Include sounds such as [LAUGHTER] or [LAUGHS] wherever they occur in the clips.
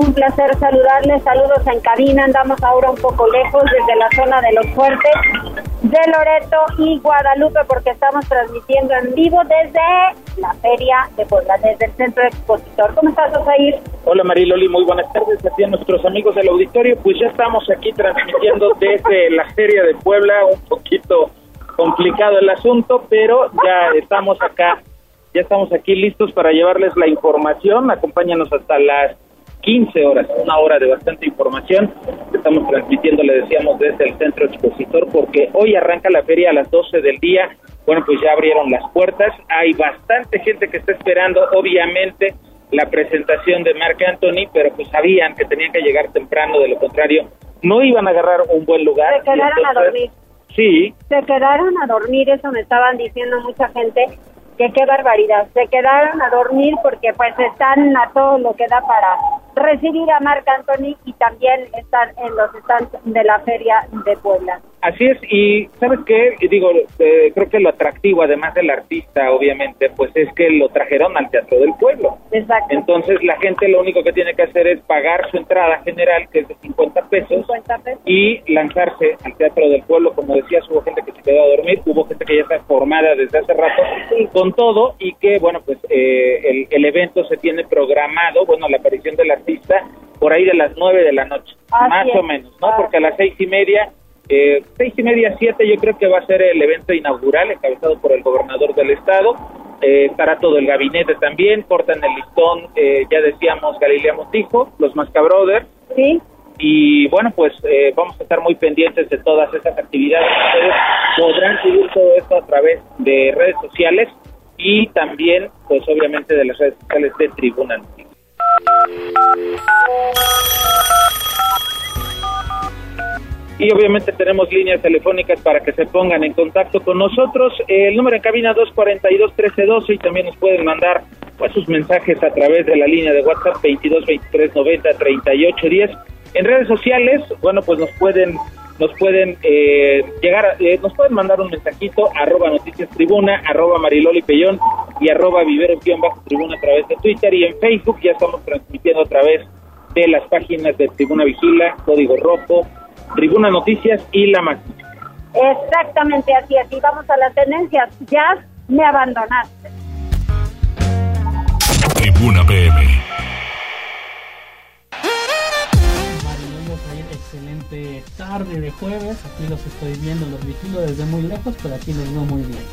Un placer saludarles, saludos en cabina, andamos ahora un poco lejos desde la zona de los fuertes de Loreto y Guadalupe porque estamos transmitiendo en vivo desde la Feria de Puebla, desde el Centro Expositor. ¿Cómo estás, Osair? Hola Mariloli, muy buenas tardes a nuestros amigos del auditorio. Pues ya estamos aquí transmitiendo desde la Feria de Puebla, un poquito complicado el asunto, pero ya estamos acá, ya estamos aquí listos para llevarles la información. Acompáñanos hasta las 15 horas, una hora de bastante información. Estamos transmitiendo, le decíamos, desde el centro expositor, porque hoy arranca la feria a las 12 del día. Bueno, pues ya abrieron las puertas. Hay bastante gente que está esperando, obviamente, la presentación de Marc Anthony, pero pues sabían que tenían que llegar temprano, de lo contrario, no iban a agarrar un buen lugar. Se quedaron a dormir. Sí. Se quedaron a dormir, eso me estaban diciendo mucha gente, que qué barbaridad. Se quedaron a dormir porque pues están a todo lo que da para recibir a Marc Anthony y también estar en los stands de la Feria de Puebla. Así es, y ¿sabes qué? Digo, eh, creo que lo atractivo, además del artista, obviamente, pues es que lo trajeron al Teatro del Pueblo. Exacto. Entonces la gente lo único que tiene que hacer es pagar su entrada general, que es de 50 pesos, 50 pesos. y lanzarse al Teatro del Pueblo. Como decías, hubo gente que se quedó a dormir, hubo gente que ya está formada desde hace rato con todo y que, bueno, pues eh, el, el evento se tiene programado, bueno, la aparición del artista por ahí de las 9 de la noche, más o menos, ¿no? Porque a las seis y media eh, seis y media, siete, yo creo que va a ser el evento inaugural encabezado por el gobernador del estado. Eh, estará todo el gabinete también, cortan el listón, eh, ya decíamos Galilea Montijo, los Mascabrothers. Sí. Y bueno, pues eh, vamos a estar muy pendientes de todas esas actividades. Ustedes podrán seguir todo esto a través de redes sociales y también, pues obviamente, de las redes sociales de Tribuna y obviamente tenemos líneas telefónicas para que se pongan en contacto con nosotros. El número en cabina 242-1312 y también nos pueden mandar pues sus mensajes a través de la línea de WhatsApp 22 23 90 38 10. En redes sociales, bueno, pues nos pueden nos pueden eh, llegar, eh, nos pueden mandar un mensajito, arroba noticias tribuna, arroba mariloli pellón y arroba vivero bajo tribuna a través de Twitter y en Facebook ya estamos transmitiendo a través de las páginas de Tribuna Vigila, Código Rojo, Tribuna Noticias y La Magnífica. Exactamente así, así vamos a las tendencias. Ya me abandonaste. Tribuna PM. Excelente tarde de jueves, aquí los estoy viendo, los vigilo desde muy lejos, pero aquí los veo muy bien.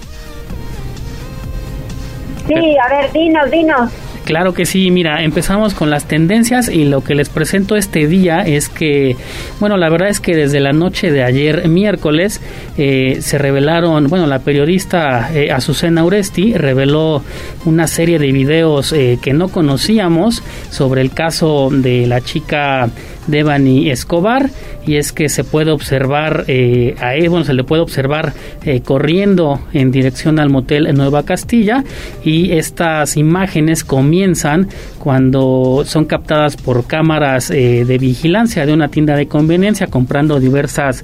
Sí, a ver, dinos, dinos. Claro que sí, mira, empezamos con las tendencias y lo que les presento este día es que, bueno, la verdad es que desde la noche de ayer miércoles eh, se revelaron, bueno, la periodista eh, Azucena Uresti reveló una serie de videos eh, que no conocíamos sobre el caso de la chica Devani Escobar y es que se puede observar eh, a él, bueno, se le puede observar eh, corriendo en dirección al motel Nueva Castilla y estas imágenes comienzan cuando son captadas por cámaras eh, de vigilancia de una tienda de conveniencia comprando diversas,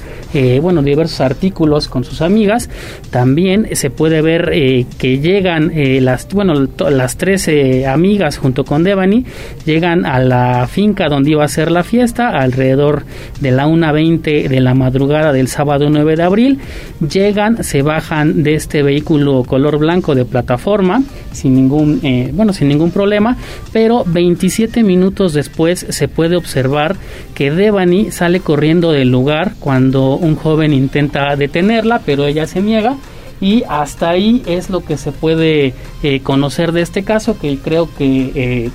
bueno, diversos artículos con sus amigas. También se puede ver que llegan las, bueno, las tres amigas junto con Devani llegan a la finca donde iba a ser la fiesta alrededor de la 1.20 de la madrugada del sábado 9 de abril. Llegan, se bajan de este vehículo color blanco de plataforma sin ningún, eh, bueno, sin ningún problema, pero 27 minutos después se puede observar que Devani sale corriendo del lugar cuando un joven intenta detenerla, pero ella se niega. Y hasta ahí es lo que se puede eh, conocer de este caso que creo que eh,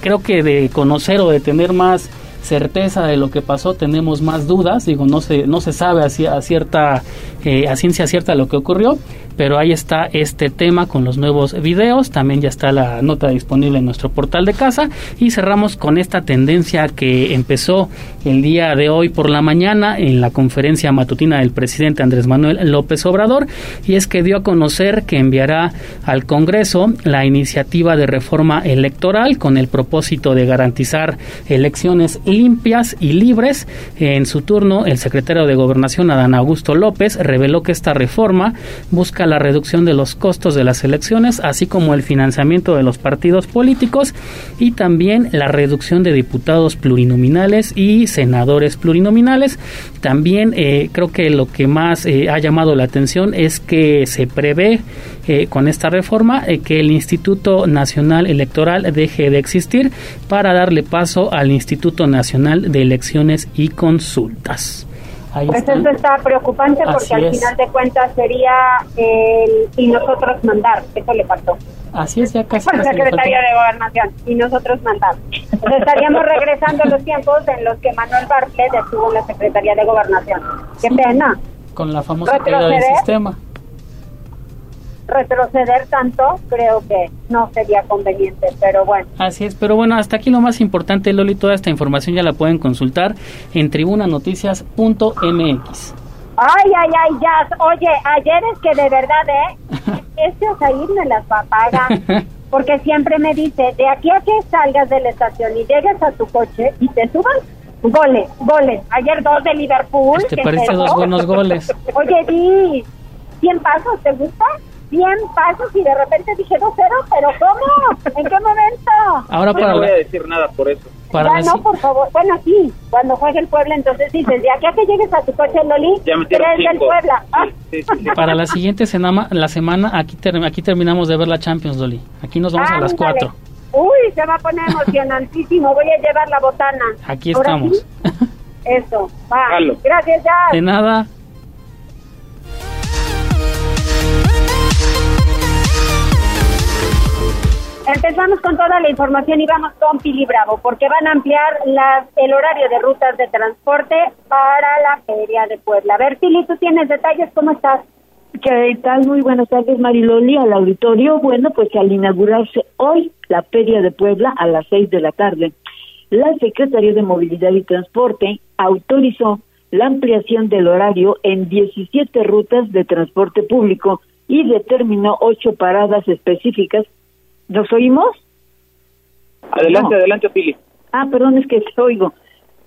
creo que de conocer o de tener más certeza de lo que pasó, tenemos más dudas, digo, no se, no se sabe a, cierta, eh, a ciencia cierta lo que ocurrió, pero ahí está este tema con los nuevos videos, también ya está la nota disponible en nuestro portal de casa. Y cerramos con esta tendencia que empezó el día de hoy por la mañana en la conferencia matutina del presidente Andrés Manuel López Obrador. Y es que dio a conocer que enviará al Congreso la iniciativa de reforma electoral con el propósito de garantizar elecciones limpias y libres. En su turno, el secretario de Gobernación Adán Augusto López reveló que esta reforma busca la reducción de los costos de las elecciones, así como el financiamiento de los partidos políticos y también la reducción de diputados plurinominales y senadores plurinominales. También eh, creo que lo que más eh, ha llamado la atención es que se prevé eh, con esta reforma que el Instituto Nacional Electoral deje de existir para darle paso al Instituto Nacional de Elecciones y Consultas pues eso está preocupante porque al final de cuentas sería el y nosotros mandar, eso le faltó. Así es, ya casi. Por secretario de Gobernación y nosotros mandar. Entonces estaríamos [LAUGHS] regresando a los tiempos en los que Manuel Bartlett estuvo en la Secretaría de Gobernación. Qué pena. Con la famosa caída del sistema retroceder tanto, creo que no sería conveniente, pero bueno. Así es, pero bueno, hasta aquí lo más importante, Loli, toda esta información ya la pueden consultar en tribunanoticias.mx. Ay, ay, ay, ya, oye, ayer es que de verdad, ¿eh? [LAUGHS] este Osair me las paga, [LAUGHS] porque siempre me dice, de aquí a que salgas de la estación y llegues a tu coche y te subas, goles, goles. Ayer dos de Liverpool. Te parece dos buenos goles. [LAUGHS] Oye, di, 100 pasos, ¿te gusta? 100 pasos y de repente dije 2-0, pero ¿cómo? ¿En qué momento? Ahora para no voy a decir nada por eso. Para ya, no, por favor. Bueno, sí, cuando juegue el Puebla, entonces dices, de aquí a que llegues a tu coche, Loli, eres del Puebla. Ah. Para la siguiente semana, la semana aquí, aquí terminamos de ver la Champions, Loli. Aquí nos vamos a las 4. Uy, se va a poner emocionantísimo. Voy a llevar la botana. Aquí estamos. [LAUGHS] Eso, va. Gracias, ya. De nada. Empezamos con toda la información y vamos con Pili Bravo, porque van a ampliar las, el horario de rutas de transporte para la Feria de Puebla. A ver, Pili, tú tienes detalles, ¿cómo estás? ¿Qué tal? Muy buenas tardes, Mariloli, al auditorio. Bueno, pues al inaugurarse hoy la Feria de Puebla a las seis de la tarde, la Secretaría de Movilidad y Transporte autorizó la ampliación del horario en 17 rutas de transporte público y determinó ocho paradas específicas ¿Nos oímos? Adelante, adelante, Pili. Ah, perdón, es que oigo.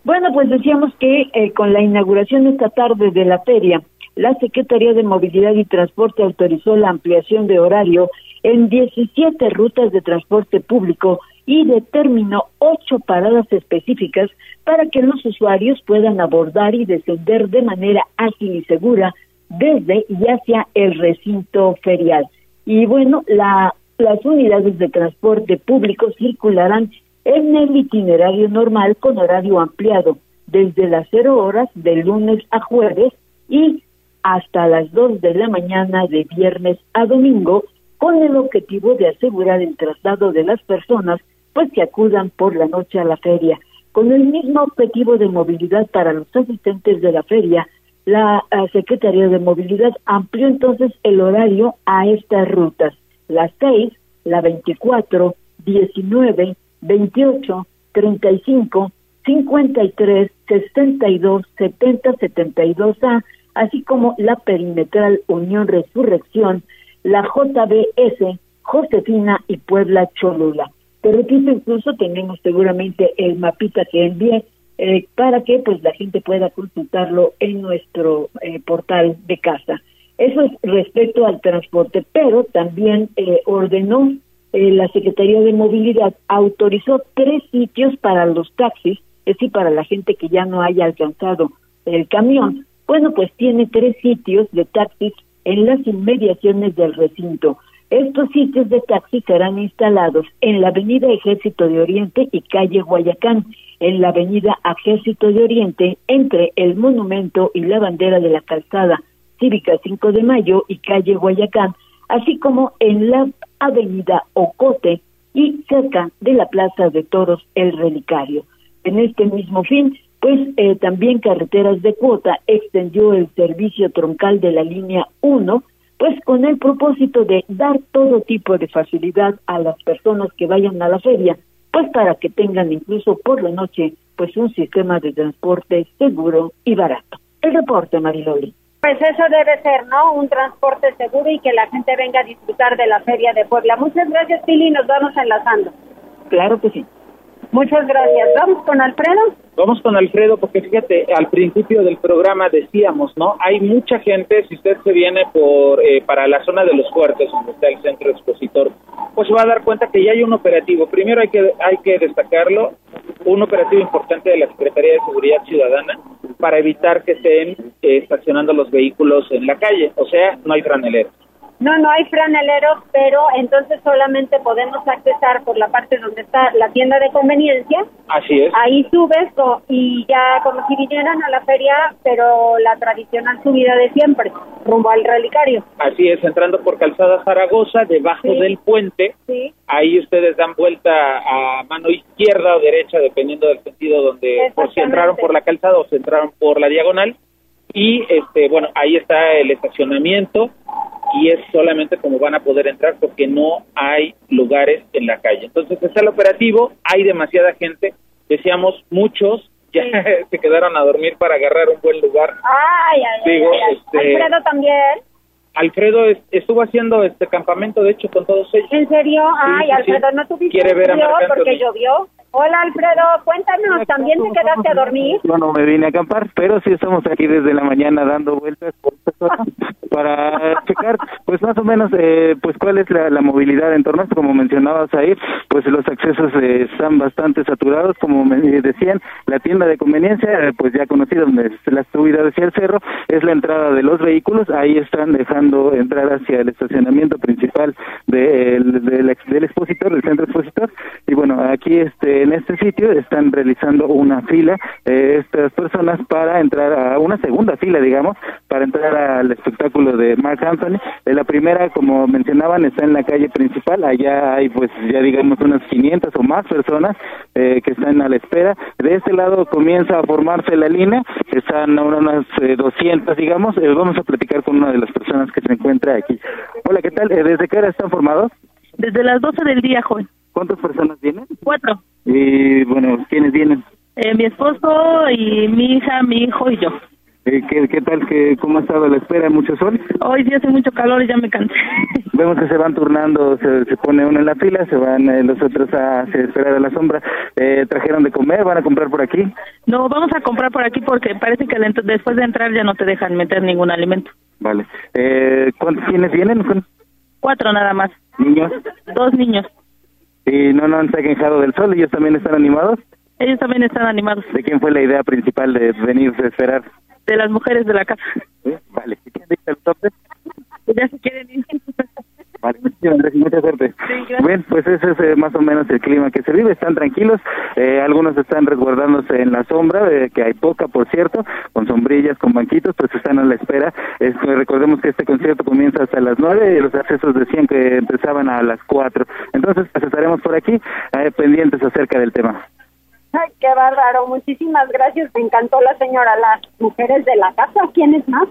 Bueno, pues decíamos que eh, con la inauguración esta tarde de la feria, la Secretaría de Movilidad y Transporte autorizó la ampliación de horario en 17 rutas de transporte público y determinó ocho paradas específicas para que los usuarios puedan abordar y descender de manera ágil y segura desde y hacia el recinto ferial. Y bueno, la las unidades de transporte público circularán en el itinerario normal con horario ampliado desde las cero horas de lunes a jueves y hasta las dos de la mañana de viernes a domingo con el objetivo de asegurar el traslado de las personas pues que acudan por la noche a la feria. Con el mismo objetivo de movilidad para los asistentes de la feria, la eh, Secretaría de Movilidad amplió entonces el horario a estas rutas la 6, la 24, 19, 28, 35, 53, 62, 70, 72A, así como la perimetral Unión Resurrección, la JBS, Josefina y Puebla Cholula. Te repito, incluso tenemos seguramente el mapita que envié eh, para que pues la gente pueda consultarlo en nuestro eh, portal de casa. Eso es respecto al transporte, pero también eh, ordenó eh, la Secretaría de Movilidad, autorizó tres sitios para los taxis, es decir, para la gente que ya no haya alcanzado el camión. Bueno, pues tiene tres sitios de taxis en las inmediaciones del recinto. Estos sitios de taxi serán instalados en la Avenida Ejército de Oriente y calle Guayacán, en la Avenida Ejército de Oriente, entre el monumento y la bandera de la calzada Cívica 5 de Mayo y calle Guayacán, así como en la avenida Ocote y cerca de la Plaza de Toros El Relicario. En este mismo fin, pues eh, también Carreteras de Cuota extendió el servicio troncal de la línea 1, pues con el propósito de dar todo tipo de facilidad a las personas que vayan a la feria, pues para que tengan incluso por la noche pues un sistema de transporte seguro y barato. El reporte, Mariloli. Pues eso debe ser, ¿no? Un transporte seguro y que la gente venga a disfrutar de la Feria de Puebla. Muchas gracias, Pili, nos vamos enlazando. Claro que sí. Muchas gracias. ¿Vamos con Alfredo? Vamos con Alfredo porque fíjate, al principio del programa decíamos, ¿no? Hay mucha gente, si usted se viene por eh, para la zona de los fuertes, donde está el centro expositor, pues se va a dar cuenta que ya hay un operativo. Primero hay que hay que destacarlo, un operativo importante de la Secretaría de Seguridad Ciudadana para evitar que estén eh, estacionando los vehículos en la calle, o sea, no hay franeleros. No, no hay franeleros, pero entonces solamente podemos accesar por la parte donde está la tienda de conveniencia. Así es. Ahí subes y ya como si vinieran a la feria, pero la tradicional subida de siempre, rumbo al relicario. Así es, entrando por Calzada Zaragoza, debajo del puente. Sí. Ahí ustedes dan vuelta a mano izquierda o derecha, dependiendo del sentido donde, por si entraron por la calzada o si entraron por la diagonal. Y, este bueno, ahí está el estacionamiento y es solamente como van a poder entrar porque no hay lugares en la calle. Entonces está el operativo, hay demasiada gente, decíamos muchos [LAUGHS] ya se quedaron a dormir para agarrar un buen lugar. Ay, ay, Digo, ay, ay. este, Alfredo también. Alfredo es- estuvo haciendo este campamento, de hecho, con todos ellos. ¿En serio? Ay, sí, Alfredo, sí. ¿no tuviste Quiere ver a porque llovió? Hola, Alfredo, cuéntanos, ¿también te quedaste a dormir? Yo no me vine a acampar, pero sí estamos aquí desde la mañana dando vueltas por esta [LAUGHS] zona para checar, pues más o menos, eh, pues cuál es la, la movilidad en torno a esto. Como mencionabas ahí, pues los accesos eh, están bastante saturados, como me decían, la tienda de conveniencia, eh, pues ya conocida, donde es la subida hacia el cerro, es la entrada de los vehículos, ahí están dejando entrar hacia el estacionamiento principal del, del, ex- del expositor, del centro expositor, y bueno, aquí este en este sitio están realizando una fila eh, estas personas para entrar a una segunda fila, digamos, para entrar al espectáculo de Mark Anthony. Eh, la primera, como mencionaban, está en la calle principal. Allá hay, pues, ya digamos, unas 500 o más personas eh, que están a la espera. De este lado comienza a formarse la línea. Están ahora unas eh, 200, digamos. Eh, vamos a platicar con una de las personas que se encuentra aquí. Hola, ¿qué tal? Eh, ¿Desde qué hora están formados? Desde las 12 del día, joven. ¿Cuántas personas vienen? Cuatro. Y, bueno, ¿quiénes vienen? Eh, mi esposo y mi hija, mi hijo y yo. Eh, ¿qué, ¿Qué tal? ¿Qué, ¿Cómo ha estado la espera? ¿Mucho sol? Hoy sí hace mucho calor y ya me cansé. [LAUGHS] Vemos que se van turnando, se, se pone uno en la fila, se van eh, los otros a, hacia esperar a la sombra. Eh, ¿Trajeron de comer? ¿Van a comprar por aquí? No, vamos a comprar por aquí porque parece que después de entrar ya no te dejan meter ningún alimento. Vale. Eh, ¿Cuántos quiénes vienen? ¿Con Cuatro nada más. niños? Dos niños. ¿Y no, no han quejado del sol? ¿Ellos también están animados? Ellos también están animados. ¿De quién fue la idea principal de venir a esperar? De las mujeres de la casa. ¿Sí? Vale. ¿Y quién dice el tope? Ya se quieren ir. Gracias, mucha suerte. Bien, pues ese es eh, más o menos el clima que se vive, están tranquilos, eh, algunos están resguardándose en la sombra, eh, que hay poca por cierto, con sombrillas, con banquitos, pues están a la espera. Esto, recordemos que este concierto comienza hasta las nueve y los accesos decían que empezaban a las cuatro. Entonces, pues estaremos por aquí eh, pendientes acerca del tema. Ay, qué bárbaro, muchísimas gracias, me encantó la señora, las mujeres de la casa, ¿quiénes más?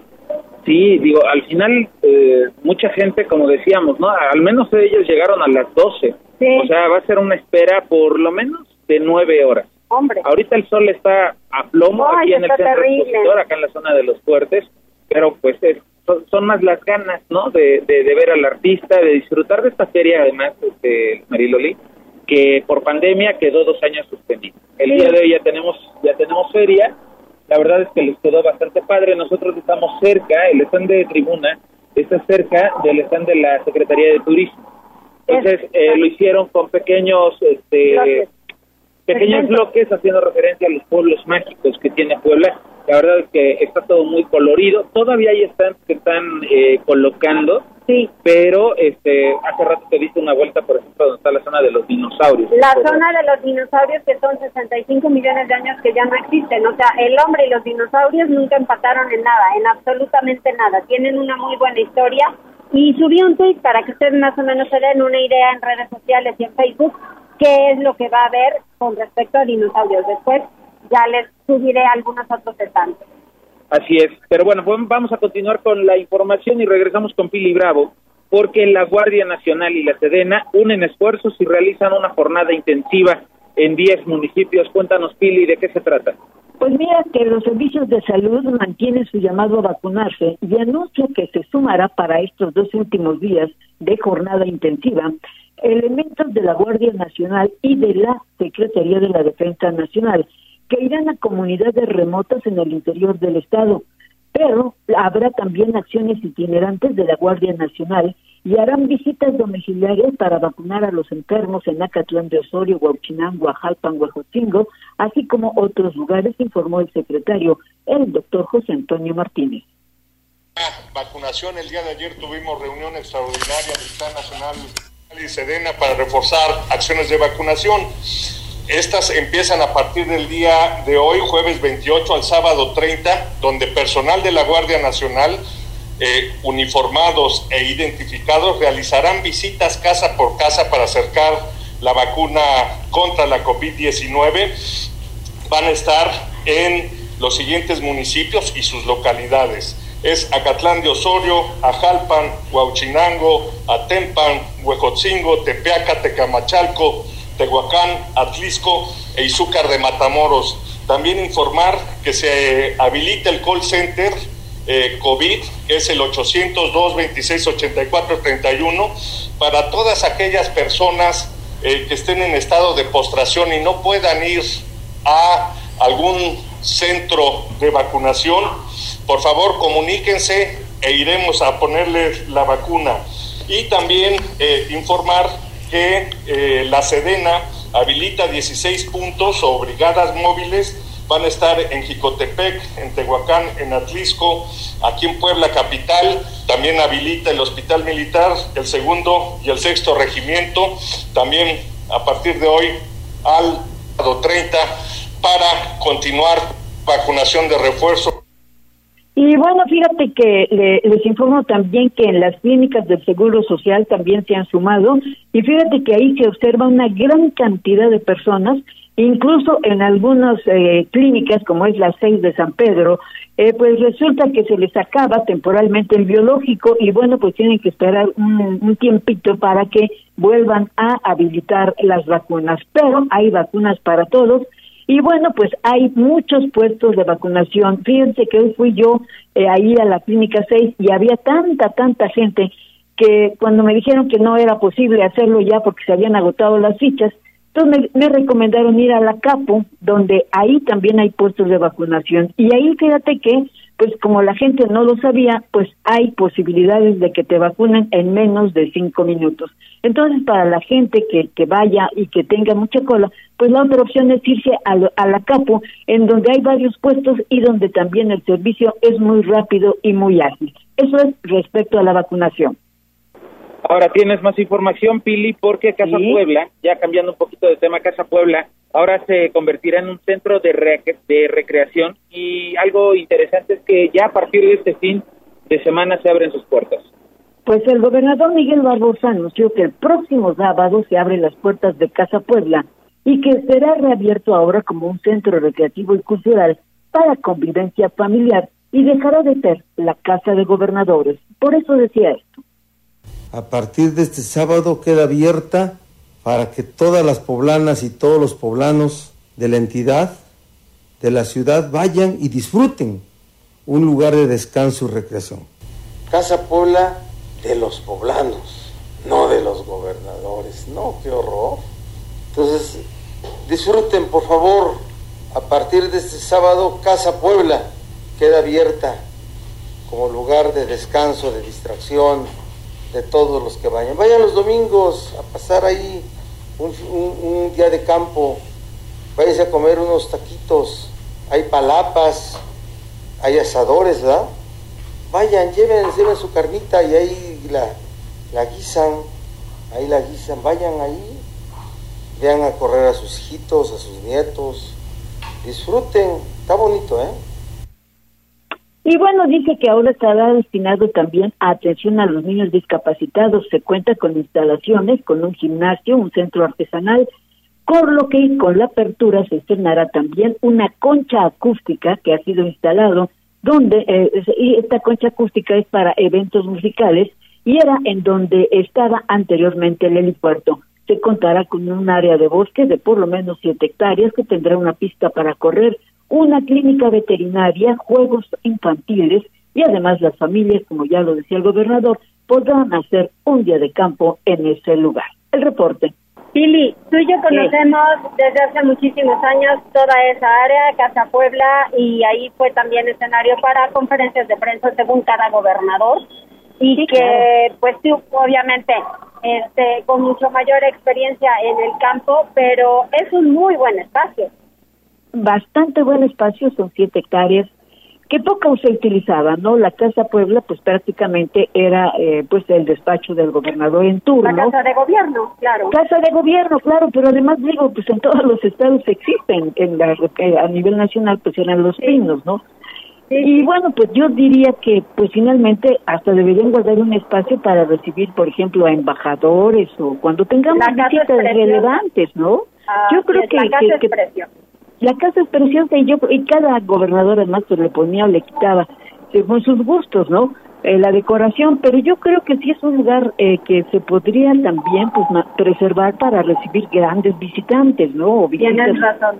Sí, digo, al final eh, mucha gente, como decíamos, ¿no? Al menos ellos llegaron a las 12. Sí. O sea, va a ser una espera por lo menos de nueve horas. Hombre, Ahorita el sol está a plomo Ay, aquí en el centro expositor, acá en la zona de los fuertes, pero pues es- son, son más las ganas, ¿no? De, de, de ver al artista, de disfrutar de esta feria, además, este, Mariloli, que por pandemia quedó dos años suspendido. El Sí. día de hoy ya tenemos, ya tenemos feria, la verdad es que les quedó bastante padre, nosotros estamos cerca, el stand de tribuna está cerca del stand de la Secretaría de Turismo. Entonces, eh, lo hicieron con pequeños, este, Bloques. pequeños bloques haciendo referencia a los pueblos mágicos que tiene Puebla. La verdad es que está todo muy colorido. Todavía hay stands que están eh, colocando, sí. pero este hace rato te diste una vuelta, por ejemplo, donde está la zona de los dinosaurios. La zona de los dinosaurios que son 65 millones de años que ya no existen, o sea, el hombre y los dinosaurios nunca empataron en nada, en absolutamente nada. Tienen una muy buena historia y subí un tweet para que ustedes más o menos se den una idea en redes sociales y en Facebook qué es lo que va a haber con respecto a dinosaurios. Después ya les subiré algunos otros detalles. Así es, pero bueno, vamos a continuar con la información y regresamos con Pili Bravo, porque la Guardia Nacional y la Sedena unen esfuerzos y realizan una jornada intensiva en 10 municipios. Cuéntanos, Pili, ¿de qué se trata? Pues mira que los servicios de salud mantienen su llamado a vacunarse y anuncia que se sumará para estos dos últimos días de jornada intensiva elementos de la Guardia Nacional y de la Secretaría de la Defensa Nacional que irán a comunidades remotas en el interior del estado, pero habrá también acciones itinerantes de la Guardia Nacional y harán visitas domiciliarias para vacunar a los enfermos en Acatlán de Osorio, Huachinango, Ajalpan, Huejotzingo, así como otros lugares, informó el secretario, el doctor José Antonio Martínez. Vacunación, el día de ayer tuvimos reunión extraordinaria del Plan Nacional y Sedena para reforzar acciones de vacunación. Estas empiezan a partir del día de hoy, jueves 28 al sábado 30, donde personal de la Guardia Nacional, eh, uniformados e identificados, realizarán visitas casa por casa para acercar la vacuna contra la COVID-19. Van a estar en los siguientes municipios y sus localidades. Es Acatlán de Osorio, Ajalpan, Huauchinango, Atempan, Huejotzingo, Tepeaca, Tecamachalco, Tehuacán, Atlisco e Izúcar de Matamoros. También informar que se habilita el call center eh, COVID, que es el 802-2684-31, para todas aquellas personas eh, que estén en estado de postración y no puedan ir a algún centro de vacunación. Por favor, comuníquense e iremos a ponerles la vacuna. Y también eh, informar que eh, la Sedena habilita 16 puntos o brigadas móviles. Van a estar en Jicotepec, en Tehuacán, en Atlisco, aquí en Puebla Capital. También habilita el Hospital Militar, el segundo y el sexto regimiento. También a partir de hoy al 30 para continuar vacunación de refuerzo y bueno, fíjate que les informo también que en las clínicas del Seguro Social también se han sumado. Y fíjate que ahí se observa una gran cantidad de personas, incluso en algunas eh, clínicas como es la 6 de San Pedro, eh, pues resulta que se les acaba temporalmente el biológico y bueno, pues tienen que esperar un tiempito para que vuelvan a habilitar las vacunas, pero hay vacunas para todos y bueno, pues hay muchos puestos de vacunación. Fíjense que hoy fui yo eh, ahí a la clínica 6 y había tanta, tanta gente que cuando me dijeron que no era posible hacerlo ya porque se habían agotado las fichas, entonces me, me, recomendaron ir a la CAPO, donde ahí también hay puestos de vacunación. Y ahí fíjate que pues como la gente no lo sabía, pues hay posibilidades de que te vacunen en menos de cinco minutos. Entonces, para la gente que, que vaya y que tenga mucha cola, pues la otra opción es irse a, a la CAPO, en donde hay varios puestos y donde también el servicio es muy rápido y muy ágil. Eso es respecto a la vacunación. Ahora tienes más información, Pili, porque Casa Puebla, ya cambiando un poquito de tema, Casa Puebla ahora se convertirá en un centro de, de recreación y algo interesante es que ya a partir de este fin de semana se abren sus puertas. Pues el gobernador Miguel Barbosa anunció que el próximo sábado se abren las puertas de Casa Puebla y que será reabierto ahora como un centro recreativo y cultural para convivencia familiar y dejará de ser la Casa de Gobernadores. Por eso decía esto. A partir de este sábado queda abierta para que todas las poblanas y todos los poblanos de la entidad, de la ciudad, vayan y disfruten un lugar de descanso y recreación. Casa Puebla de los poblanos, no de los gobernadores. No, qué horror. Entonces, disfruten, por favor, a partir de este sábado, Casa Puebla queda abierta como lugar de descanso, de distracción, de todos los que vayan. Vayan los domingos a pasar ahí un, día de campo, váyanse a comer unos taquitos, hay palapas, hay asadores, ¿verdad? Vayan, lleven, lleven su carnita y ahí la, la guisan, ahí la guisan, vayan ahí, vean a correr a sus hijitos, a sus nietos, disfruten, está bonito, ¿eh? Y bueno, dice que ahora estará destinado también a atención a los niños discapacitados. Se cuenta con instalaciones, con un gimnasio, un centro artesanal por lo que con la apertura se estrenará también una concha acústica que ha sido instalado, donde eh, y esta concha acústica es para eventos musicales y era en donde estaba anteriormente el helipuerto. Se contará con un área de bosque de por lo menos siete hectáreas que tendrá una pista para correr, una clínica veterinaria, juegos infantiles y además las familias, como ya lo decía el gobernador, podrán hacer un día de campo en ese lugar. El reporte. Pili, tú y yo conocemos desde hace muchísimos años toda esa área, Casa Puebla, y ahí fue también escenario para conferencias de prensa según cada gobernador, y que pues sí, obviamente, este, con mucho mayor experiencia en el campo, pero es un muy buen espacio. Bastante buen espacio, son siete hectáreas, que poco se utilizaba, ¿no? La Casa Puebla, pues prácticamente era eh, pues el despacho del gobernador en turno. La Casa de Gobierno, claro. Casa de Gobierno, claro, pero además digo, pues en todos los estados existen, en la, eh, a nivel nacional pues eran los pinos, ¿no? Y bueno, pues yo diría que pues finalmente hasta deberían guardar un espacio para recibir, por ejemplo, a embajadores o cuando tengamos visitas relevantes, ¿no? Ah, yo creo que, la casa que, es la casa es preciosa y yo y cada gobernador además pues le ponía o le quitaba según sus gustos, ¿no? Eh, la decoración, pero yo creo que sí es un lugar eh, que se podría también pues preservar para recibir grandes visitantes, ¿no? O Tienes razón.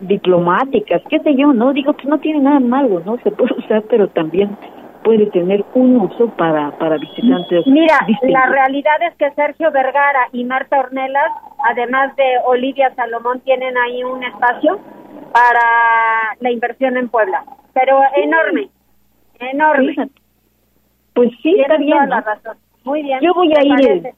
Diplomáticas, qué sé yo, ¿no? Digo que no tiene nada malo, ¿no? Se puede [LAUGHS] usar, pero también puede tener un uso para, para visitantes. Mira, la realidad es que Sergio Vergara y Marta Ornelas, además de Olivia Salomón, tienen ahí un espacio para la inversión en Puebla, pero enorme, enorme. Pues sí, está bien. Toda la razón. Muy bien. Yo voy a ir el,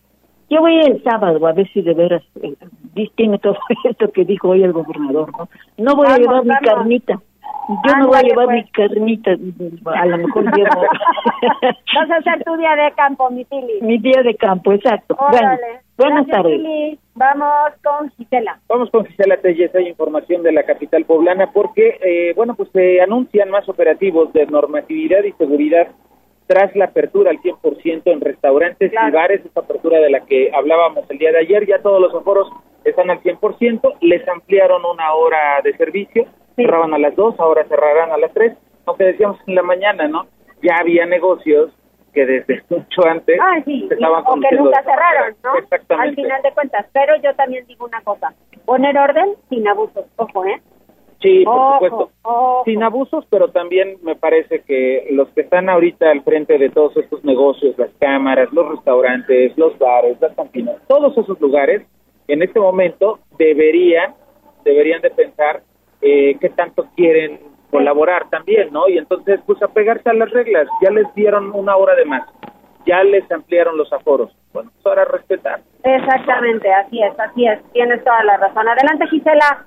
yo voy el sábado a ver si de veras eh, [LAUGHS] tiene todo [LAUGHS] esto que dijo hoy el gobernador, ¿no? No voy a llevar mi carnita. Yo no voy a llevar mi carnita, a lo mejor llevo. [LAUGHS] Vas a hacer tu día de campo, mi Pili. [LAUGHS] Mi día de campo, exacto. Órale. Bueno, buenas Gracias, tardes. Pili. Vamos con Gisela. Vamos con Gisela Telles, hay información de la capital poblana porque, eh, bueno, pues se anuncian más operativos de normatividad y seguridad tras la apertura al 100% en restaurantes y bares, esta apertura de la que hablábamos el día de ayer, ya todos los aforos están al 100%, les ampliaron una hora de servicio, cerraban a las 2, ahora cerrarán a las 3, aunque decíamos en la mañana, ¿no? Ya había negocios que desde [LAUGHS] mucho antes Ah, sí, estaban y- o que nunca cerraron. ¿no? Exactamente. Al final de cuentas. Pero yo también digo una cosa: poner orden sin abusos. Ojo, ¿eh? Sí, por Ojo, supuesto. ojo. Sin abusos, pero también me parece que los que están ahorita al frente de todos estos negocios, las cámaras, los restaurantes, los bares, las cantinas, todos esos lugares, en este momento deberían, deberían de pensar eh, qué tanto quieren colaborar también, ¿no? Y entonces, pues apegarse a las reglas. Ya les dieron una hora de más, ya les ampliaron los aforos. Bueno, pues ahora respetar. Exactamente, así es, así es. Tienes toda la razón. Adelante, Gisela.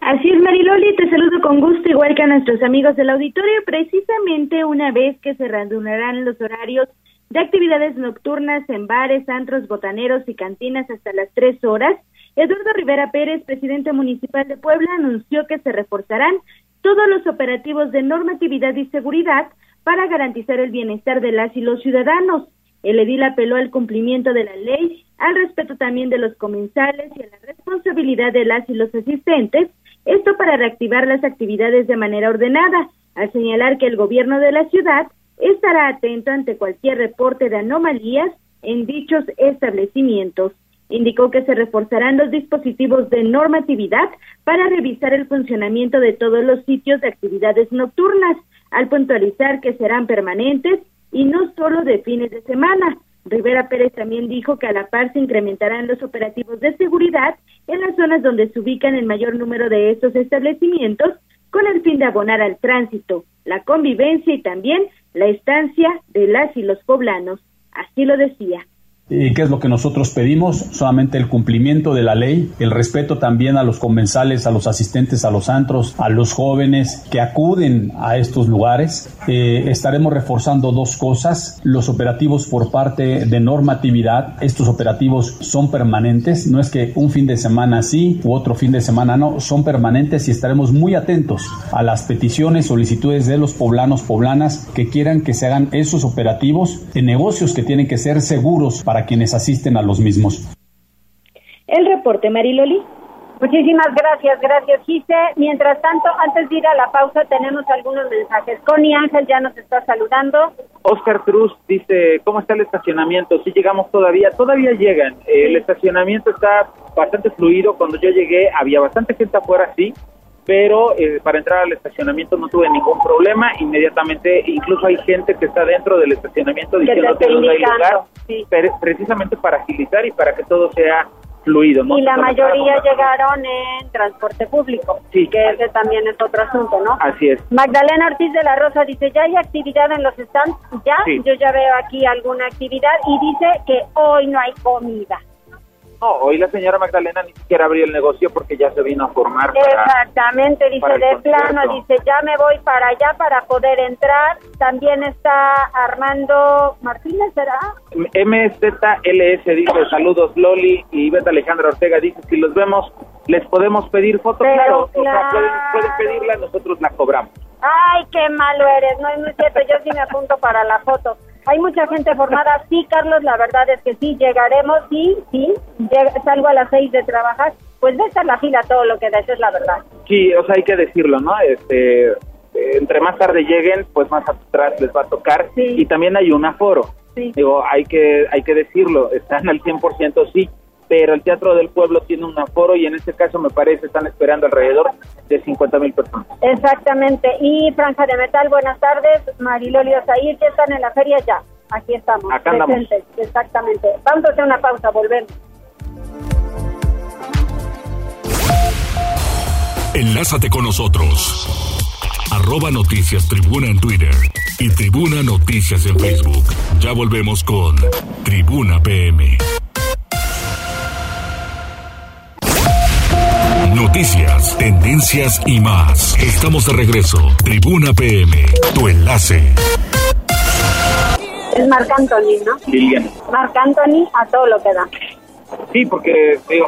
Así es, Mariloli, te saludo con gusto, igual que a nuestros amigos del auditorio. Precisamente una vez que se reanudarán los horarios de actividades nocturnas en bares, antros, botaneros y cantinas hasta las tres horas, Eduardo Rivera Pérez, presidente municipal de Puebla, anunció que se reforzarán todos los operativos de normatividad y seguridad para garantizar el bienestar de las y los ciudadanos. El edil apeló al cumplimiento de la ley, al respeto también de los comensales y a la responsabilidad de las y los asistentes, esto para reactivar las actividades de manera ordenada, al señalar que el gobierno de la ciudad estará atento ante cualquier reporte de anomalías en dichos establecimientos. Indicó que se reforzarán los dispositivos de normatividad para revisar el funcionamiento de todos los sitios de actividades nocturnas, al puntualizar que serán permanentes y no solo de fines de semana. Rivera Pérez también dijo que a la par se incrementarán los operativos de seguridad en las zonas donde se ubican el mayor número de estos establecimientos con el fin de abonar al tránsito, la convivencia y también la estancia de las y los poblanos. Así lo decía. ¿Y qué es lo que nosotros pedimos? Solamente el cumplimiento de la ley, el respeto también a los comensales, a los asistentes a los antros, a los jóvenes que acuden a estos lugares. Eh, estaremos reforzando dos cosas, los operativos por parte de normatividad. Estos operativos son permanentes, no es que un fin de semana sí u otro fin de semana no, son permanentes y estaremos muy atentos a las peticiones, solicitudes de los poblanos, poblanas que quieran que se hagan esos operativos en negocios que tienen que ser seguros para quienes asisten a los mismos. El reporte, Mariloli. Muchísimas gracias, gracias Gise. Mientras tanto, antes de ir a la pausa, tenemos algunos mensajes. Connie Ángel ya nos está saludando. Oscar Cruz dice, ¿cómo está el estacionamiento? Si llegamos todavía, todavía llegan. El estacionamiento está bastante fluido. Cuando yo llegué había bastante gente afuera, sí, pero eh, para entrar al estacionamiento no tuve ningún problema. Inmediatamente, incluso hay gente que está dentro del estacionamiento diciendo que no hay lugar, precisamente para agilizar y para que todo sea fluido. Y la mayoría llegaron en transporte público, sí. que ese también es otro asunto, ¿no? Así es. Magdalena Ortiz de la Rosa dice, ¿ya hay actividad en los stands? Ya, yo ya veo aquí alguna actividad y dice que hoy no hay comida. No, hoy la señora Magdalena ni siquiera abrió el negocio porque ya se vino a formar. Exactamente, dice de plano, dice ya me voy para allá para poder entrar. También está Armando Martínez, ¿será? MZLS dice saludos Loli y Beta Alejandra Ortega dice si los vemos les podemos pedir fotos, claro, O sea, pueden, pueden pedirla, nosotros la cobramos. Ay, qué malo eres, no es muy cierto, yo sí me apunto para la foto. Hay mucha gente formada, sí, Carlos, la verdad es que sí, llegaremos, sí, sí, salgo a las seis de trabajar, pues de estar la fila todo lo que da, eso es la verdad. Sí, o sea, hay que decirlo, ¿no? Este, entre más tarde lleguen, pues más atrás les va a tocar. Y también hay un aforo. Sí. Digo, hay que, hay que decirlo, están al 100% sí, pero el Teatro del Pueblo tiene un aforo y en este caso me parece están esperando alrededor de 50 mil personas. Exactamente. Y Franja de Metal, buenas tardes. Mariloli Osair, ya están en la feria ya. Aquí estamos. Acá andamos. Exactamente. Vamos a hacer una pausa, volvemos. Enlázate con nosotros. Arroba Noticias Tribuna en Twitter y Tribuna Noticias en Facebook. Ya volvemos con Tribuna PM. Noticias, tendencias y más. Estamos de regreso. Tribuna PM, tu enlace. Es Marc Anthony, ¿no? Liliana. Marc Anthony a todo lo que da. Sí, porque, digo,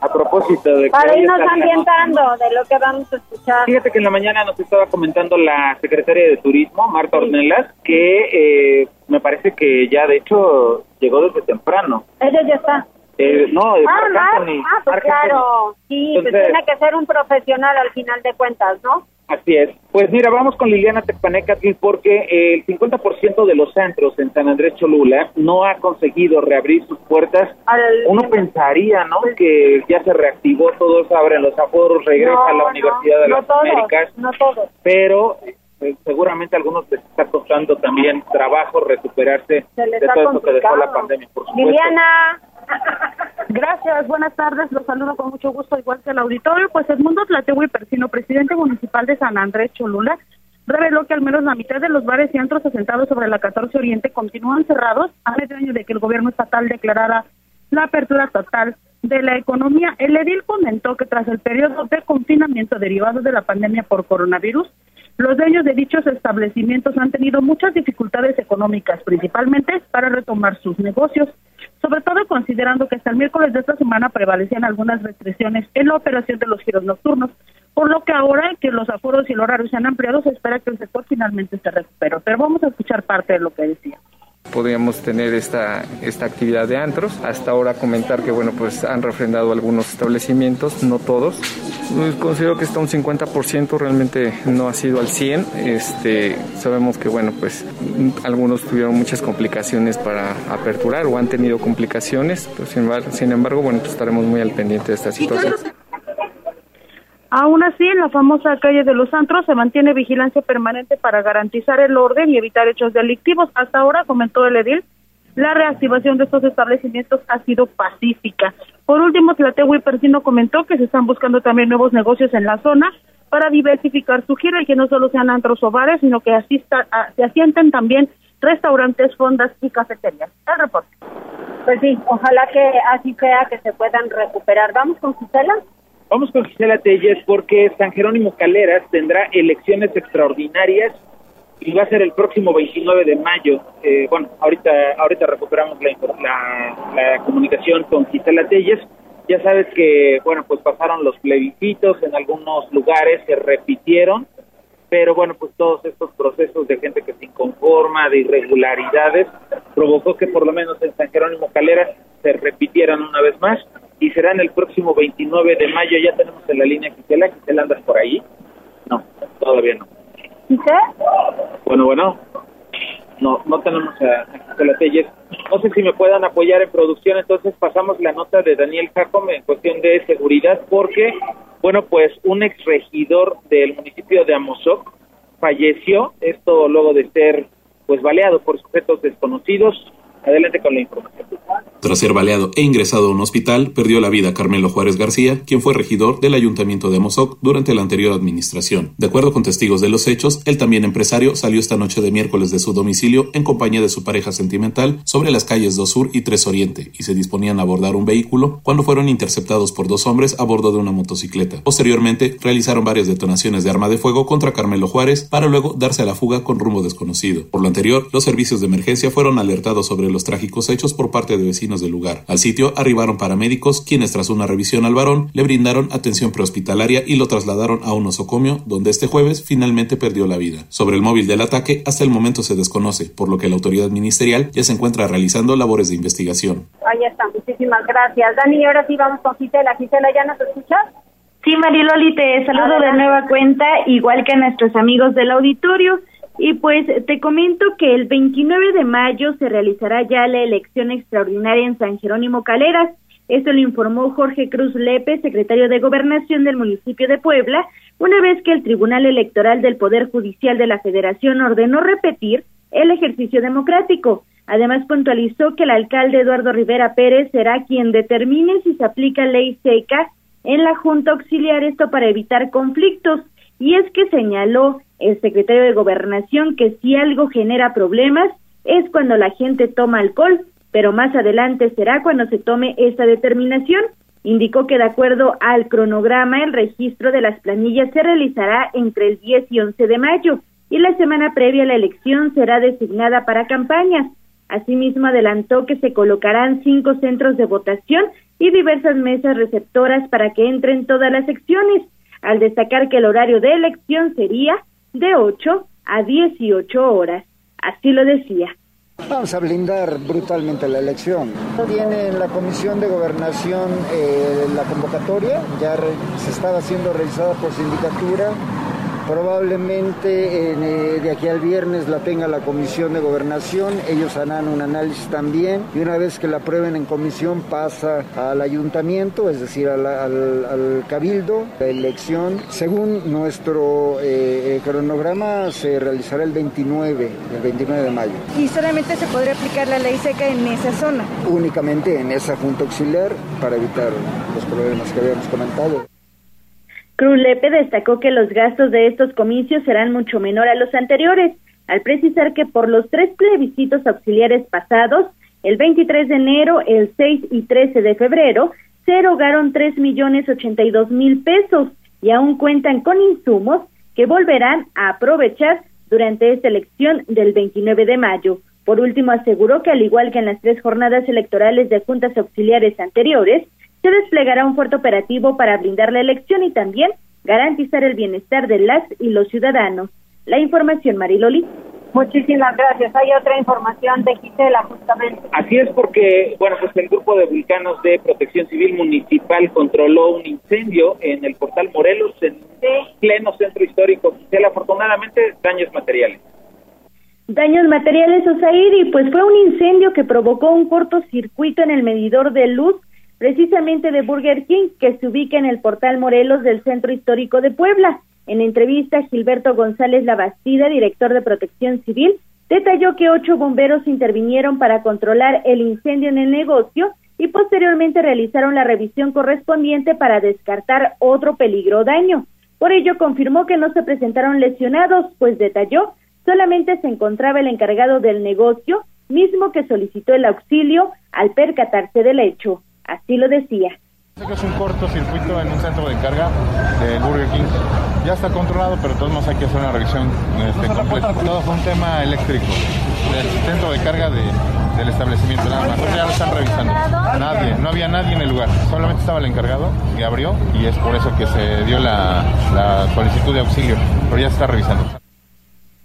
a propósito de que... Para irnos ambientando de lo que vamos a escuchar. Fíjate que en la mañana nos estaba comentando la secretaria de Turismo, Marta Ornelas, que eh, me parece que ya de hecho llegó desde temprano. Ella ya está. Eh, no, eh, Ah, ah, pues claro. Sí, se tiene que ser un profesional al final de cuentas, ¿no? Así es. Pues mira, vamos con Liliana Tecpanecatl porque el 50% de los centros en San Andrés Cholula no ha conseguido reabrir sus puertas. Uno pensaría, ¿no? Que ya se reactivó todo, se abren los aforos, regresa No, a la no, Universidad de no las todos, Américas. No todos. pero eh, seguramente a algunos les está costando también trabajo recuperarse de todo eso que dejó la complicado. pandemia, por supuesto. Liliana. Gracias, buenas tardes, los saludo con mucho gusto, igual que el auditorio. Pues Edmundo Tlategui Persino, presidente municipal de San Andrés Cholula, reveló que al menos la mitad de los bares y antros asentados sobre la 14 Oriente continúan cerrados a medio año de que el gobierno estatal declarara la apertura total de la economía. El edil comentó que tras el periodo de confinamiento derivado de la pandemia por coronavirus, los dueños de dichos establecimientos han tenido muchas dificultades económicas, principalmente para retomar sus negocios, sobre todo considerando que hasta el miércoles de esta semana prevalecían algunas restricciones en la operación de los giros nocturnos, por lo que ahora que los aforos y el horario se han ampliado, se espera que el sector finalmente se recupere. Pero vamos a escuchar parte de lo que decía. Podríamos tener esta, esta actividad de antros. Hasta ahora comentar que bueno, pues han refrendado algunos establecimientos, no todos. Pues, considero que está un 50%, realmente no ha sido al 100. Este, sabemos que bueno, pues algunos tuvieron muchas complicaciones para aperturar o han tenido complicaciones, pero sin embargo, sin embargo bueno, pues estaremos muy al pendiente de esta situación. Aún así, en la famosa calle de los Antros se mantiene vigilancia permanente para garantizar el orden y evitar hechos delictivos. Hasta ahora, comentó el edil, la reactivación de estos establecimientos ha sido pacífica. Por último, Tlategui Persino comentó que se están buscando también nuevos negocios en la zona para diversificar su gira y que no solo sean antros o bares, sino que asista, a- se asienten también restaurantes, fondas y cafeterías. El reporte. Pues sí, ojalá que así sea, que se puedan recuperar. Vamos con Gisela. Vamos con Gisela Telles porque San Jerónimo Caleras tendrá elecciones extraordinarias y va a ser el próximo 29 de mayo. Eh, bueno, ahorita ahorita recuperamos la, la comunicación con Gisela Telles. Ya sabes que, bueno, pues pasaron los plebiscitos en algunos lugares, se repitieron, pero bueno, pues todos estos procesos de gente que se inconforma, de irregularidades, provocó que por lo menos en San Jerónimo Caleras se repitieran una vez más y se serán el próximo 29 de mayo. Ya tenemos en la línea Gisela. Gisela, ¿andas por ahí? No, todavía no. ¿Gisela? Bueno, bueno. No, no tenemos a, a Gisela Telles. No sé si me puedan apoyar en producción, entonces pasamos la nota de Daniel Jacome en cuestión de seguridad, porque, bueno, pues un exregidor del municipio de Amozoc falleció, esto luego de ser pues baleado por sujetos desconocidos. Adelante con la información. Tras ser baleado e ingresado a un hospital, perdió la vida Carmelo Juárez García, quien fue regidor del ayuntamiento de Amozoc durante la anterior administración. De acuerdo con testigos de los hechos, el también empresario salió esta noche de miércoles de su domicilio en compañía de su pareja sentimental sobre las calles 2 Sur y 3 Oriente y se disponían a abordar un vehículo cuando fueron interceptados por dos hombres a bordo de una motocicleta. Posteriormente, realizaron varias detonaciones de arma de fuego contra Carmelo Juárez para luego darse a la fuga con rumbo desconocido. Por lo anterior, los servicios de emergencia fueron alertados sobre los trágicos hechos por parte de vecinos del lugar. Al sitio arribaron paramédicos, quienes tras una revisión al varón le brindaron atención prehospitalaria y lo trasladaron a un osocomio, donde este jueves finalmente perdió la vida. Sobre el móvil del ataque, hasta el momento se desconoce, por lo que la autoridad ministerial ya se encuentra realizando labores de investigación. Ahí está, muchísimas gracias. Dani, ahora sí vamos con Gisela. Gisela, ¿ya nos escuchas? Sí, Mariloli, te saludo de nueva cuenta, igual que a nuestros amigos del auditorio. Y pues te comento que el 29 de mayo se realizará ya la elección extraordinaria en San Jerónimo Caleras. Esto lo informó Jorge Cruz Lepe, secretario de Gobernación del municipio de Puebla, una vez que el Tribunal Electoral del Poder Judicial de la Federación ordenó repetir el ejercicio democrático. Además, puntualizó que el alcalde Eduardo Rivera Pérez será quien determine si se aplica ley seca en la Junta Auxiliar, esto para evitar conflictos. Y es que señaló el secretario de Gobernación que si algo genera problemas es cuando la gente toma alcohol, pero más adelante será cuando se tome esta determinación. Indicó que de acuerdo al cronograma el registro de las planillas se realizará entre el 10 y 11 de mayo y la semana previa a la elección será designada para campañas. Asimismo adelantó que se colocarán cinco centros de votación y diversas mesas receptoras para que entren todas las secciones, al destacar que el horario de elección sería de 8 a 18 horas. Así lo decía. Vamos a blindar brutalmente la elección. Tiene en la Comisión de Gobernación eh, la convocatoria, ya se estaba siendo realizada por sindicatura. Probablemente eh, de aquí al viernes la tenga la Comisión de Gobernación, ellos harán un análisis también y una vez que la aprueben en comisión pasa al ayuntamiento, es decir, al, al, al cabildo, la elección. Según nuestro eh, cronograma se realizará el 29, el 29 de mayo. ¿Y solamente se podría aplicar la ley seca en esa zona? Únicamente en esa junta auxiliar para evitar los problemas que habíamos comentado. Cruz Lepe destacó que los gastos de estos comicios serán mucho menor a los anteriores, al precisar que por los tres plebiscitos auxiliares pasados, el 23 de enero, el 6 y 13 de febrero, se erogaron tres millones ochenta y dos mil pesos y aún cuentan con insumos que volverán a aprovechar durante esta elección del 29 de mayo. Por último, aseguró que al igual que en las tres jornadas electorales de juntas auxiliares anteriores, se desplegará un fuerte operativo para blindar la elección y también garantizar el bienestar de las y los ciudadanos. La información, Mariloli. Muchísimas gracias. Hay otra información de Gisela, justamente. Así es porque, bueno, pues el grupo de vulcanos de protección civil municipal controló un incendio en el portal Morelos, en pleno centro histórico. Gisela, afortunadamente, daños materiales. Daños materiales, Osair, y pues fue un incendio que provocó un cortocircuito en el medidor de luz precisamente de Burger King, que se ubica en el portal Morelos del Centro Histórico de Puebla. En entrevista, Gilberto González Labastida, director de Protección Civil, detalló que ocho bomberos intervinieron para controlar el incendio en el negocio y posteriormente realizaron la revisión correspondiente para descartar otro peligro o daño. Por ello, confirmó que no se presentaron lesionados, pues detalló, solamente se encontraba el encargado del negocio, mismo que solicitó el auxilio al percatarse del hecho. Así lo decía. Es un cortocircuito en un centro de carga de Burger King. Ya está controlado, pero todos modos hay que hacer una revisión este, completa. Todo fue un tema eléctrico del centro de carga de, del establecimiento. Nada más. ya lo están revisando. Nadie, no había nadie en el lugar. Solamente estaba el encargado y abrió y es por eso que se dio la, la solicitud de auxilio. Pero ya se está revisando.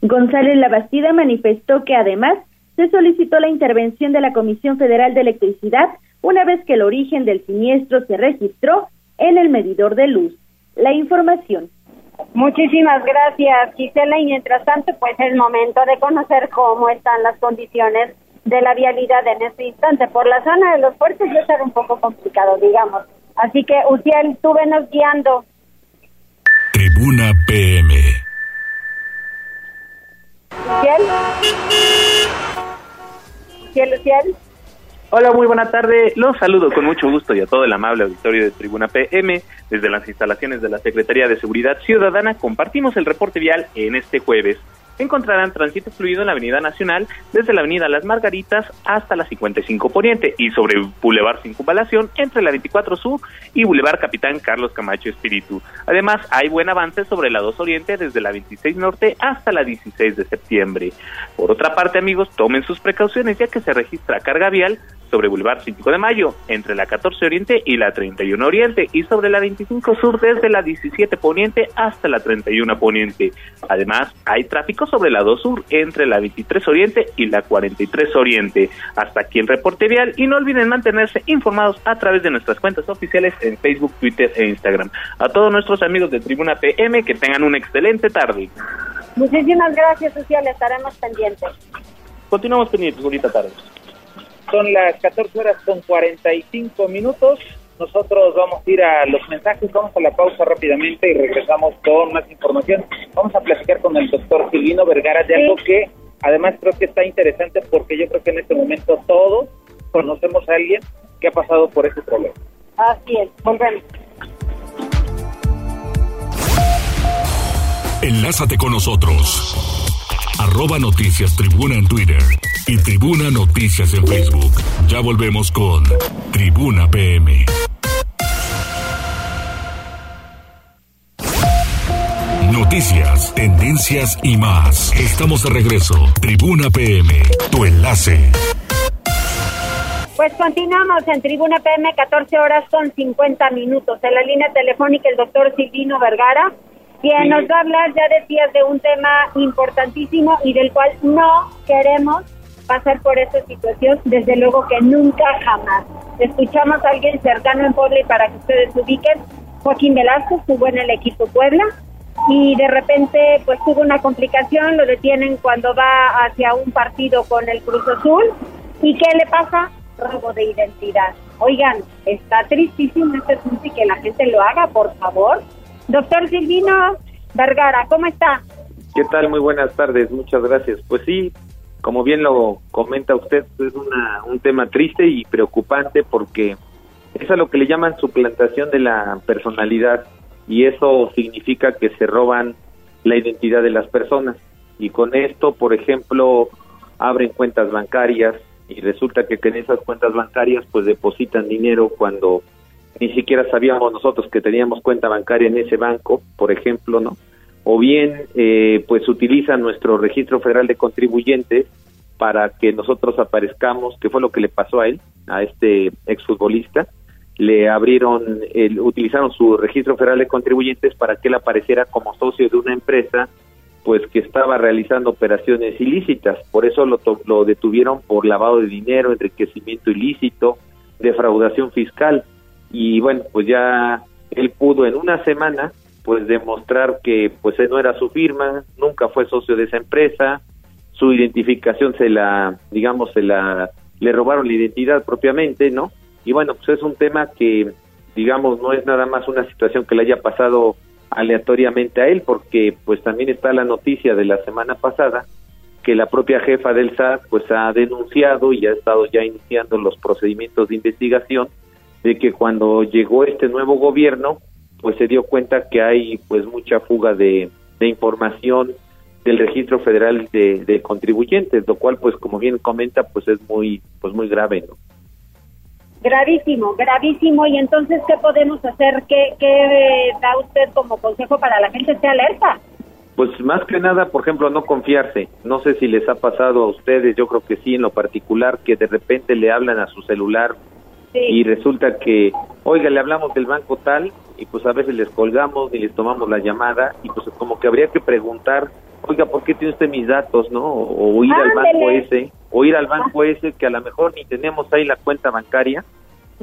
González Labastida manifestó que además se solicitó la intervención de la Comisión Federal de Electricidad una vez que el origen del siniestro se registró en el medidor de luz. La información. Muchísimas gracias, Gisela. Y mientras tanto, pues es momento de conocer cómo están las condiciones de la vialidad en este instante. Por la zona de los puertos va a ser un poco complicado, digamos. Así que, Uciel, tú venos guiando. Tribuna PM. Uciel. Uciel, Uciel. Hola, muy buena tarde. Los saludo con mucho gusto y a todo el amable auditorio de Tribuna PM. Desde las instalaciones de la Secretaría de Seguridad Ciudadana compartimos el reporte vial en este jueves encontrarán tránsito fluido en la Avenida Nacional desde la Avenida Las Margaritas hasta la 55 Poniente y sobre Boulevard Circunvalación entre la 24 Sur y Boulevard Capitán Carlos Camacho Espíritu. Además, hay buen avance sobre la 2 Oriente desde la 26 Norte hasta la 16 de septiembre. Por otra parte, amigos, tomen sus precauciones ya que se registra carga vial sobre Boulevard 5 de Mayo, entre la 14 Oriente y la 31 Oriente, y sobre la 25 Sur desde la 17 Poniente hasta la 31 Poniente. Además, hay tráfico sobre la 2 Sur, entre la 23 Oriente y la 43 Oriente. Hasta aquí el reporte vial, y no olviden mantenerse informados a través de nuestras cuentas oficiales en Facebook, Twitter e Instagram. A todos nuestros amigos de Tribuna PM, que tengan una excelente tarde. Muchísimas gracias, Social, estaremos pendientes. Continuamos pendientes, bonita tarde. Son las 14 horas con 45 minutos. Nosotros vamos a ir a los mensajes, vamos a la pausa rápidamente y regresamos con más información. Vamos a platicar con el doctor Silvino Vergara de algo que además creo que está interesante porque yo creo que en este momento todos conocemos a alguien que ha pasado por ese problema. Así es, volvemos. Enlázate con nosotros. Arroba Noticias Tribuna en Twitter y Tribuna Noticias en Facebook. Ya volvemos con Tribuna PM. Noticias, tendencias y más. Estamos de regreso. Tribuna PM, tu enlace. Pues continuamos en Tribuna PM, 14 horas con 50 minutos. En la línea telefónica el doctor Silvino Vergara, quien nos va a hablar, ya decías, de un tema importantísimo y del cual no queremos pasar por esta situación, desde luego que nunca jamás. Escuchamos a alguien cercano en Puebla y para que ustedes ubiquen, Joaquín Velasco estuvo en el equipo Puebla y de repente pues tuvo una complicación, lo detienen cuando va hacia un partido con el Cruz Azul y ¿qué le pasa? Robo de identidad. Oigan, está tristísimo este asunto y que la gente lo haga, por favor. Doctor Silvino Vergara, ¿cómo está? ¿Qué tal? Muy buenas tardes, muchas gracias. Pues sí, como bien lo comenta usted, es una, un tema triste y preocupante porque es a lo que le llaman suplantación de la personalidad y eso significa que se roban la identidad de las personas y con esto, por ejemplo, abren cuentas bancarias y resulta que en esas cuentas bancarias pues depositan dinero cuando ni siquiera sabíamos nosotros que teníamos cuenta bancaria en ese banco, por ejemplo, ¿no? O bien, eh, pues utilizan nuestro registro federal de contribuyentes para que nosotros aparezcamos, que fue lo que le pasó a él, a este exfutbolista, le abrieron, el, utilizaron su registro federal de contribuyentes para que él apareciera como socio de una empresa, pues que estaba realizando operaciones ilícitas, por eso lo, lo detuvieron por lavado de dinero, enriquecimiento ilícito, defraudación fiscal, y bueno, pues ya él pudo en una semana pues demostrar que pues él no era su firma, nunca fue socio de esa empresa, su identificación se la, digamos, se la, le robaron la identidad propiamente, ¿no? Y bueno, pues es un tema que, digamos, no es nada más una situación que le haya pasado aleatoriamente a él, porque pues también está la noticia de la semana pasada que la propia jefa del SAT pues ha denunciado y ha estado ya iniciando los procedimientos de investigación de que cuando llegó este nuevo gobierno, pues se dio cuenta que hay pues mucha fuga de, información del registro federal de, contribuyentes, lo cual pues como bien comenta pues es muy pues muy grave, ¿no? Gravísimo, gravísimo. Y entonces, ¿qué podemos hacer? ¿Qué, qué da usted como consejo para la gente? ¿Esté alerta? Pues más que nada, por ejemplo, no confiarse. No sé si les ha pasado a ustedes, yo creo que sí, en lo particular, que de repente le hablan a su celular y resulta que, oiga, le hablamos del banco tal y pues a veces les colgamos y les tomamos la llamada y pues como que habría que preguntar, oiga, ¿por qué tiene usted mis datos, no? O, ir al banco ese, o ir al banco ese que a lo mejor ni tenemos ahí la cuenta bancaria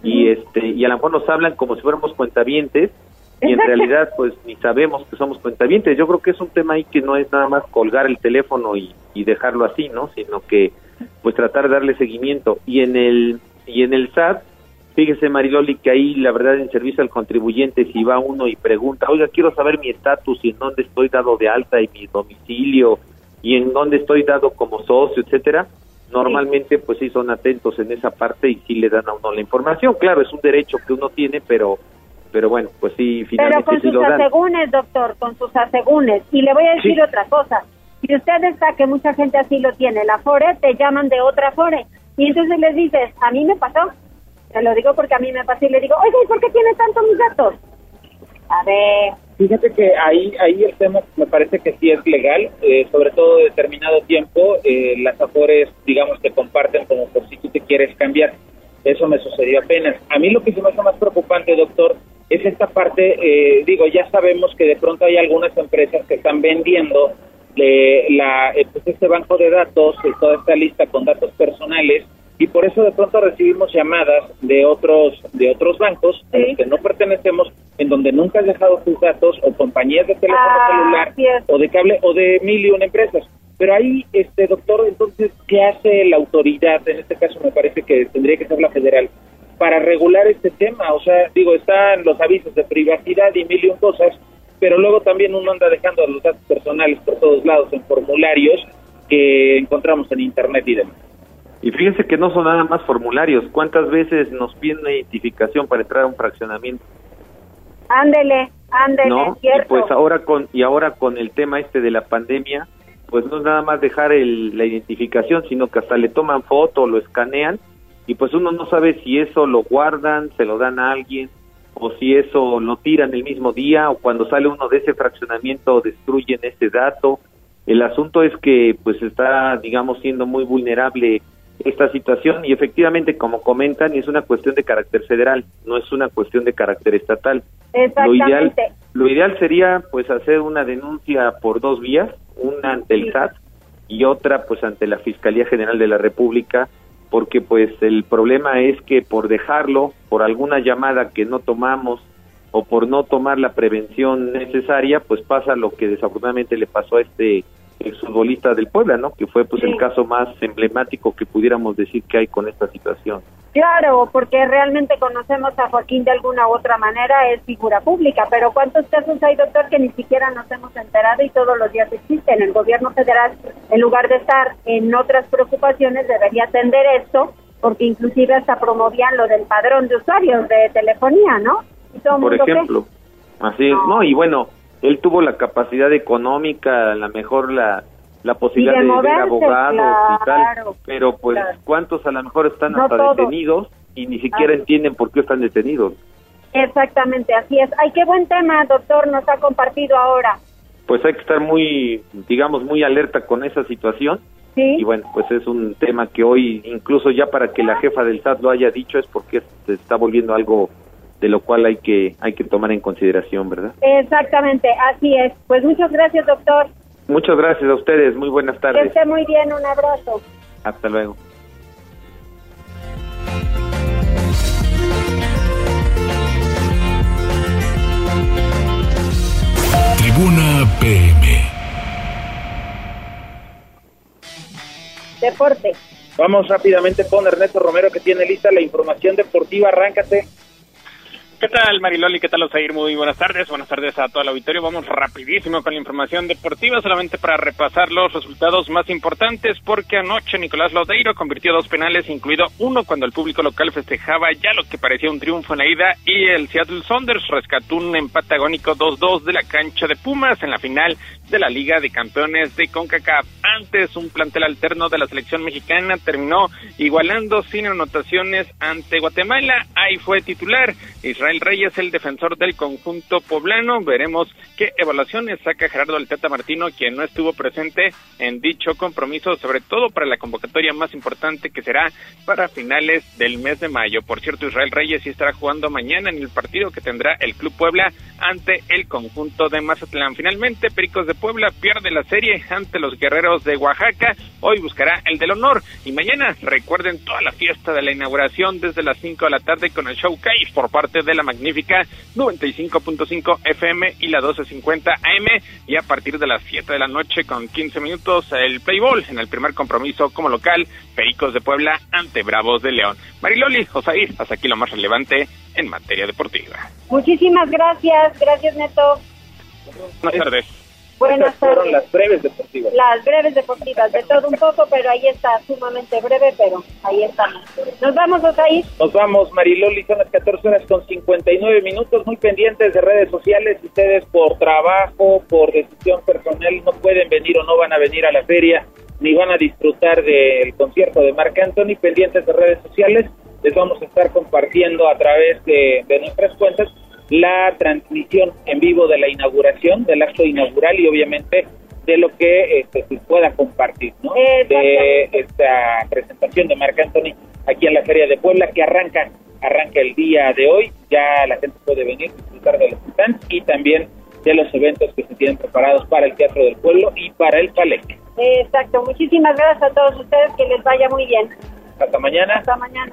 y este y a lo mejor nos hablan como si fuéramos cuentavientes y en realidad pues ni sabemos que somos cuentavientes. Yo creo que es un tema ahí que no es nada más colgar el teléfono y, y dejarlo así, ¿no? Sino que pues tratar de darle seguimiento. Y en el y en el SAT, fíjese Mariloli que ahí la verdad en servicio al contribuyente si va uno y pregunta, "Oiga, quiero saber mi estatus y en dónde estoy dado de alta y mi domicilio y en dónde estoy dado como socio, etcétera." Normalmente pues sí son atentos en esa parte y sí le dan a uno la información. Claro, es un derecho que uno tiene, pero pero bueno, pues sí, finalmente Pero con sí sus lo dan. asegúnes, doctor, con sus asegúnes. Y le voy a decir otra cosa. Si usted está, que mucha gente así lo tiene, la FORE, te llaman de otra FORE. Y entonces les dices, a mí me pasó. Te lo digo porque a mí me pasó y le digo, oye, ¿y por qué tiene tanto mis datos? A ver. Fíjate que ahí, ahí el tema me parece que sí es legal, eh, sobre todo de determinado tiempo, eh, las afores, digamos, que comparten como por si tú te quieres cambiar. Eso me sucedió apenas. A mí lo que se me hace más preocupante, doctor, es esta parte, eh, digo, ya sabemos que de pronto hay algunas empresas que están vendiendo eh, la, pues este banco de datos, toda esta lista con datos personales, y por eso de pronto recibimos llamadas de otros de otros bancos a los que no pertenecemos, en donde nunca has dejado tus datos, o compañías de teléfono celular, o de cable, o de mil y una empresas. Pero ahí, este doctor, entonces, ¿qué hace la autoridad? En este caso me parece que tendría que ser la federal para regular este tema. O sea, digo, están los avisos de privacidad y mil y un cosas, pero luego también uno anda dejando los datos personales por todos lados en formularios que encontramos en internet y demás. Y fíjense que no son nada más formularios. ¿Cuántas veces nos piden una identificación para entrar a un fraccionamiento? Ándele, ándele, ¿No? Y cierto. pues ahora con y ahora con el tema este de la pandemia, pues no es nada más dejar el, la identificación, sino que hasta le toman foto, lo escanean y pues uno no sabe si eso lo guardan, se lo dan a alguien o si eso lo tiran el mismo día o cuando sale uno de ese fraccionamiento destruyen ese dato. El asunto es que pues está, digamos, siendo muy vulnerable esta situación y efectivamente, como comentan, es una cuestión de carácter federal, no es una cuestión de carácter estatal. Lo ideal, lo ideal sería pues hacer una denuncia por dos vías, una ante el SAT y otra pues ante la Fiscalía General de la República, porque pues el problema es que por dejarlo, por alguna llamada que no tomamos o por no tomar la prevención necesaria, pues pasa lo que desafortunadamente le pasó a este exfutbolista del Puebla, ¿no? Que fue pues el caso más emblemático que pudiéramos decir que hay con esta situación. Claro, porque realmente conocemos a Joaquín de alguna u otra manera, es figura pública, pero ¿cuántos casos hay, doctor, que ni siquiera nos hemos enterado y todos los días existen? El gobierno federal, en lugar de estar en otras preocupaciones, debería atender esto, porque inclusive hasta promovían lo del padrón de usuarios de telefonía, ¿no? Y todo Por mundo, ejemplo, así es, ¿no? Y bueno, él tuvo la capacidad económica, a lo mejor la, la posibilidad Y de de, ver moverse, abogados y claro, tal, pero pues claro. cuántos a lo mejor están No hasta todos. detenidos y ni siquiera entienden por qué están detenidos. Exactamente, así es. Ay, qué buen tema, doctor, nos ha compartido ahora. Pues hay que estar muy, digamos, muy alerta con esa situación. Sí. Y bueno, pues es un tema que hoy, incluso ya para que la jefa del SAT lo haya dicho, es porque se está volviendo algo de lo cual hay que hay que tomar en consideración, ¿verdad? Exactamente, así es. Pues muchas gracias, doctor. Muchas gracias a ustedes, muy buenas Que tardes. esté muy bien, un abrazo. Hasta luego. Tribuna PM. Deporte. Vamos rápidamente con Ernesto Romero que tiene lista la información deportiva. Arráncate. ¿Qué tal, Mariloli? ¿Qué tal, Osair? Muy buenas tardes. Buenas tardes a todo el auditorio. Vamos rapidísimo con la información deportiva, solamente para repasar los resultados más importantes, porque anoche Nicolás Lodeiro convirtió dos penales, incluido uno cuando el público local festejaba ya lo que parecía un triunfo en la ida, y el Seattle Saunders rescató un empate agónico 2-2 de la cancha de Pumas en la final de la Liga de Campeones de CONCACAF. Antes, un plantel alterno de la selección mexicana terminó igualando sin anotaciones ante Guatemala. Ahí fue titular Israel Reyes, el defensor del conjunto poblano. Veremos qué evaluaciones saca Gerardo Alteta Martino, quien no estuvo presente en dicho compromiso, sobre todo para la convocatoria más importante que será para finales del mes de mayo. Por cierto, Israel Reyes sí estará jugando mañana en el partido que tendrá el Club Puebla ante el conjunto de Mazatlán. Finalmente, Pericos de Puebla pierde la serie ante los Guerreros de Oaxaca. Hoy buscará el del honor y mañana recuerden toda la fiesta de la inauguración desde las 5 de la tarde con el showcase por parte de la magnífica 95.5 FM y la 1250 AM y a partir de las 7 de la noche con 15 minutos el Playball en el primer compromiso como local Pericos de Puebla ante Bravos de León. Mariloli, Osair, hasta aquí lo más relevante en materia deportiva. Muchísimas gracias, gracias Neto. Buenas tardes. Buenas fueron las breves deportivas. Las breves deportivas, de todo un poco, pero ahí está, sumamente breve, pero ahí estamos. Nos vamos, Osair. Nos vamos, Mariloli, son las 14 horas con 59 minutos, muy pendientes de redes sociales. Ustedes por trabajo, por decisión personal, no pueden venir o no van a venir a la feria, ni van a disfrutar del concierto de Marc Anthony, pendientes de redes sociales. Les vamos a estar compartiendo a través de, de nuestras cuentas la transmisión en vivo de la inauguración, del acto inaugural y obviamente de lo que este, se pueda compartir, ¿no? De esta presentación de Marc Anthony aquí en la Feria de Puebla que arranca arranca el día de hoy, ya la gente puede venir disfrutar de los stands y también de los eventos que se tienen preparados para el Teatro del Pueblo y para el Palenque. Exacto, muchísimas gracias a todos ustedes, que les vaya muy bien. Hasta mañana. Hasta mañana.